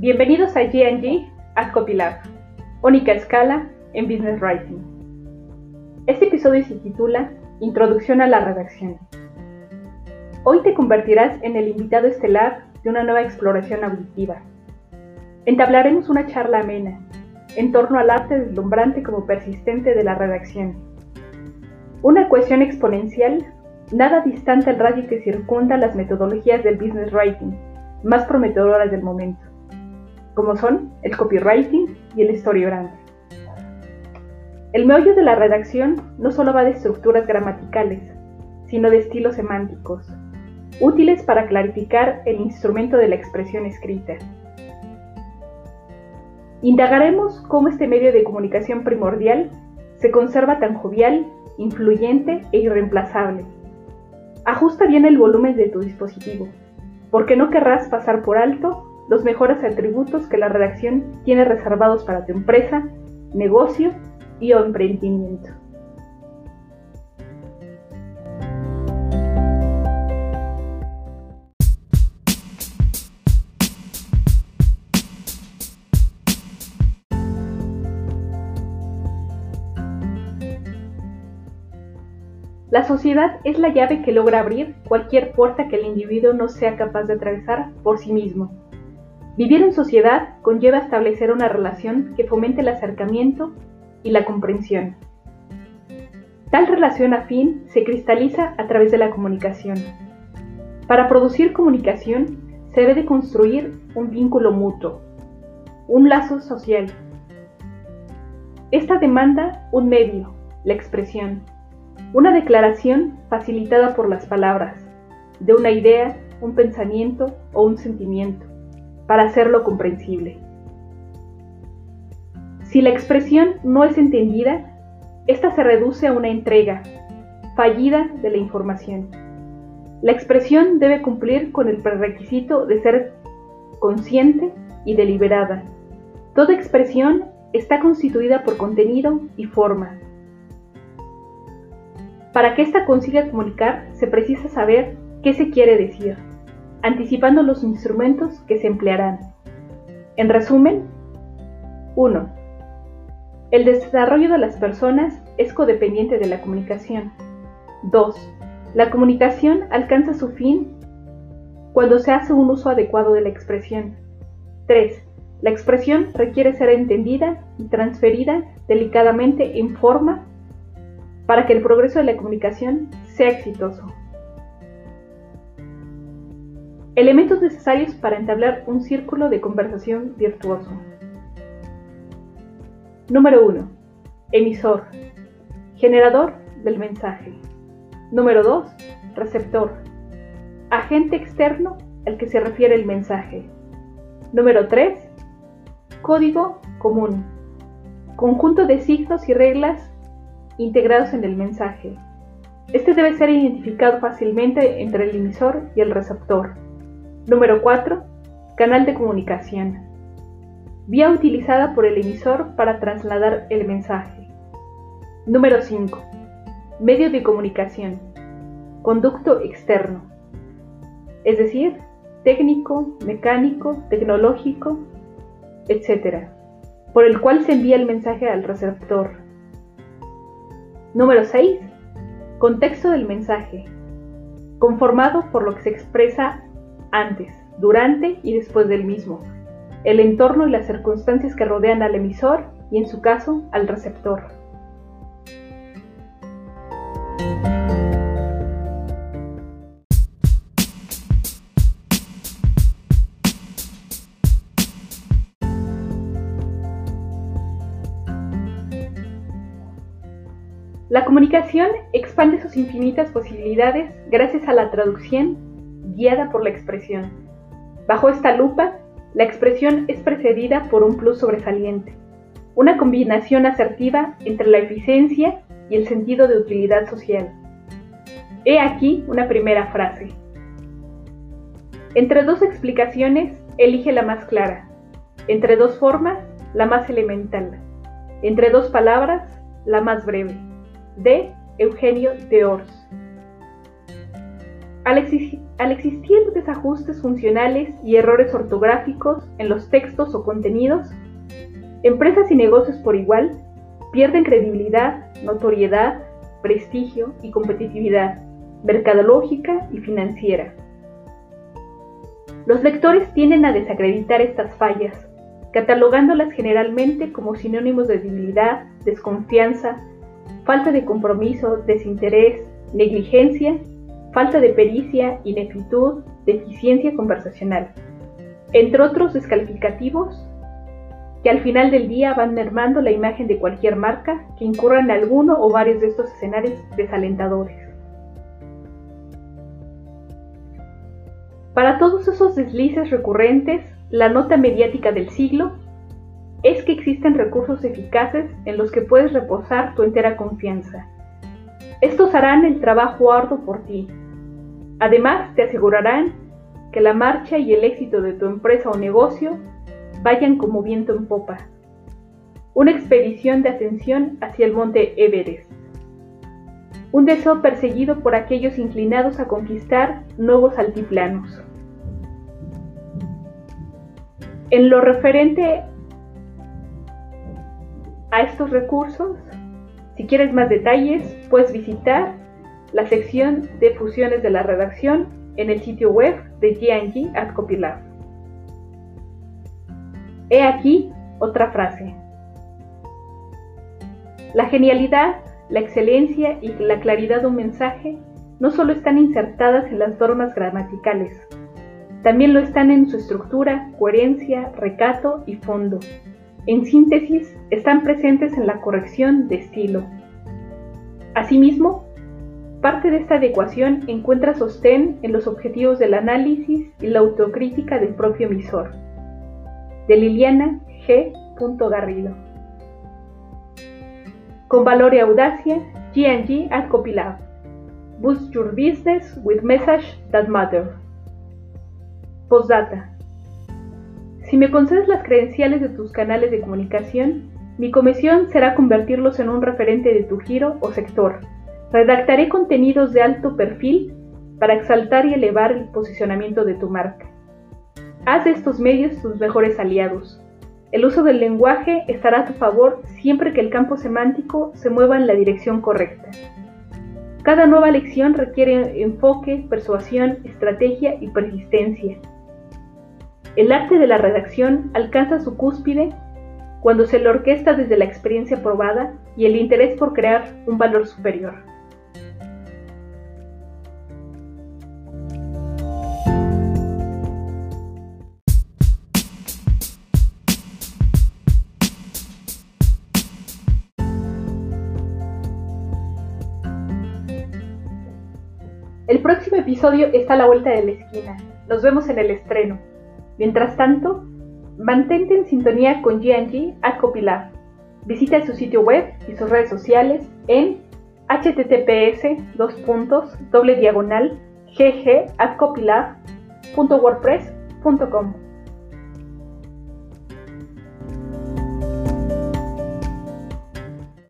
Bienvenidos a G&G at Copilab, única escala en Business Writing. Este episodio se titula Introducción a la redacción. Hoy te convertirás en el invitado estelar de una nueva exploración auditiva. Entablaremos una charla amena en torno al arte deslumbrante como persistente de la redacción. Una ecuación exponencial nada distante al radio que circunda las metodologías del business writing más prometedoras del momento como son el copywriting y el storyogram. El meollo de la redacción no solo va de estructuras gramaticales, sino de estilos semánticos, útiles para clarificar el instrumento de la expresión escrita. Indagaremos cómo este medio de comunicación primordial se conserva tan jovial, influyente e irreemplazable. Ajusta bien el volumen de tu dispositivo, porque no querrás pasar por alto los mejores atributos que la redacción tiene reservados para tu empresa, negocio y o emprendimiento. La sociedad es la llave que logra abrir cualquier puerta que el individuo no sea capaz de atravesar por sí mismo. Vivir en sociedad conlleva establecer una relación que fomente el acercamiento y la comprensión. Tal relación afín se cristaliza a través de la comunicación. Para producir comunicación se debe de construir un vínculo mutuo, un lazo social. Esta demanda un medio, la expresión, una declaración facilitada por las palabras, de una idea, un pensamiento o un sentimiento para hacerlo comprensible. Si la expresión no es entendida, esta se reduce a una entrega fallida de la información. La expresión debe cumplir con el prerequisito de ser consciente y deliberada. Toda expresión está constituida por contenido y forma. Para que ésta consiga comunicar, se precisa saber qué se quiere decir anticipando los instrumentos que se emplearán. En resumen, 1. El desarrollo de las personas es codependiente de la comunicación. 2. La comunicación alcanza su fin cuando se hace un uso adecuado de la expresión. 3. La expresión requiere ser entendida y transferida delicadamente en forma para que el progreso de la comunicación sea exitoso. Elementos necesarios para entablar un círculo de conversación virtuoso. Número 1. Emisor. Generador del mensaje. Número 2. Receptor. Agente externo al que se refiere el mensaje. Número 3. Código común. Conjunto de signos y reglas integrados en el mensaje. Este debe ser identificado fácilmente entre el emisor y el receptor. Número 4. Canal de comunicación. Vía utilizada por el emisor para trasladar el mensaje. Número 5. Medio de comunicación. Conducto externo. Es decir, técnico, mecánico, tecnológico, etc. Por el cual se envía el mensaje al receptor. Número 6. Contexto del mensaje. Conformado por lo que se expresa antes, durante y después del mismo, el entorno y las circunstancias que rodean al emisor y en su caso al receptor. La comunicación expande sus infinitas posibilidades gracias a la traducción guiada por la expresión. Bajo esta lupa, la expresión es precedida por un plus sobresaliente, una combinación asertiva entre la eficiencia y el sentido de utilidad social. He aquí una primera frase. Entre dos explicaciones, elige la más clara. Entre dos formas, la más elemental. Entre dos palabras, la más breve. De Eugenio de Ors. Al, existir desajustes funcionales y errores ortográficos en los textos o contenidos, empresas y negocios por igual pierden credibilidad, notoriedad, prestigio y competitividad mercadológica y financiera. Los lectores tienden a desacreditar estas fallas, catalogándolas generalmente como sinónimos de debilidad, desconfianza, falta de compromiso, desinterés, negligencia, falta de pericia, ineptitud, deficiencia conversacional, entre otros descalificativos que al final del día van mermando la imagen de cualquier marca que incurra en alguno o varios de estos escenarios desalentadores. Para todos esos deslices recurrentes, la nota mediática del siglo es que existen recursos eficaces en los que puedes reposar tu entera confianza. Estos harán el trabajo arduo por ti. Además, te asegurarán que la marcha y el éxito de tu empresa o negocio vayan como viento en popa. Una expedición de atención hacia el monte Everest. Un deseo perseguido por aquellos inclinados a conquistar nuevos altiplanos. En lo referente a estos recursos, si quieres más detalles, puedes visitar la sección de fusiones de la redacción en el sitio web de GNG at Copilab. He aquí otra frase. La genialidad, la excelencia y la claridad de un mensaje no solo están insertadas en las normas gramaticales, también lo están en su estructura, coherencia, recato y fondo. En síntesis, están presentes en la corrección de estilo. Asimismo, parte de esta adecuación encuentra sostén en los objetivos del análisis y la autocrítica del propio emisor. De Liliana G. Garrido. Con valor y audacia, G&G at Copilab. Boost your business with message that matter. Postdata. Si me concedes las credenciales de tus canales de comunicación, mi comisión será convertirlos en un referente de tu giro o sector. Redactaré contenidos de alto perfil para exaltar y elevar el posicionamiento de tu marca. Haz de estos medios tus mejores aliados. El uso del lenguaje estará a tu favor siempre que el campo semántico se mueva en la dirección correcta. Cada nueva lección requiere enfoque, persuasión, estrategia y persistencia. El arte de la redacción alcanza su cúspide cuando se le orquesta desde la experiencia probada y el interés por crear un valor superior. El próximo episodio está a la vuelta de la esquina. Nos vemos en el estreno. Mientras tanto, mantente en sintonía con GNG at Visita su sitio web y sus redes sociales en https diagonal gg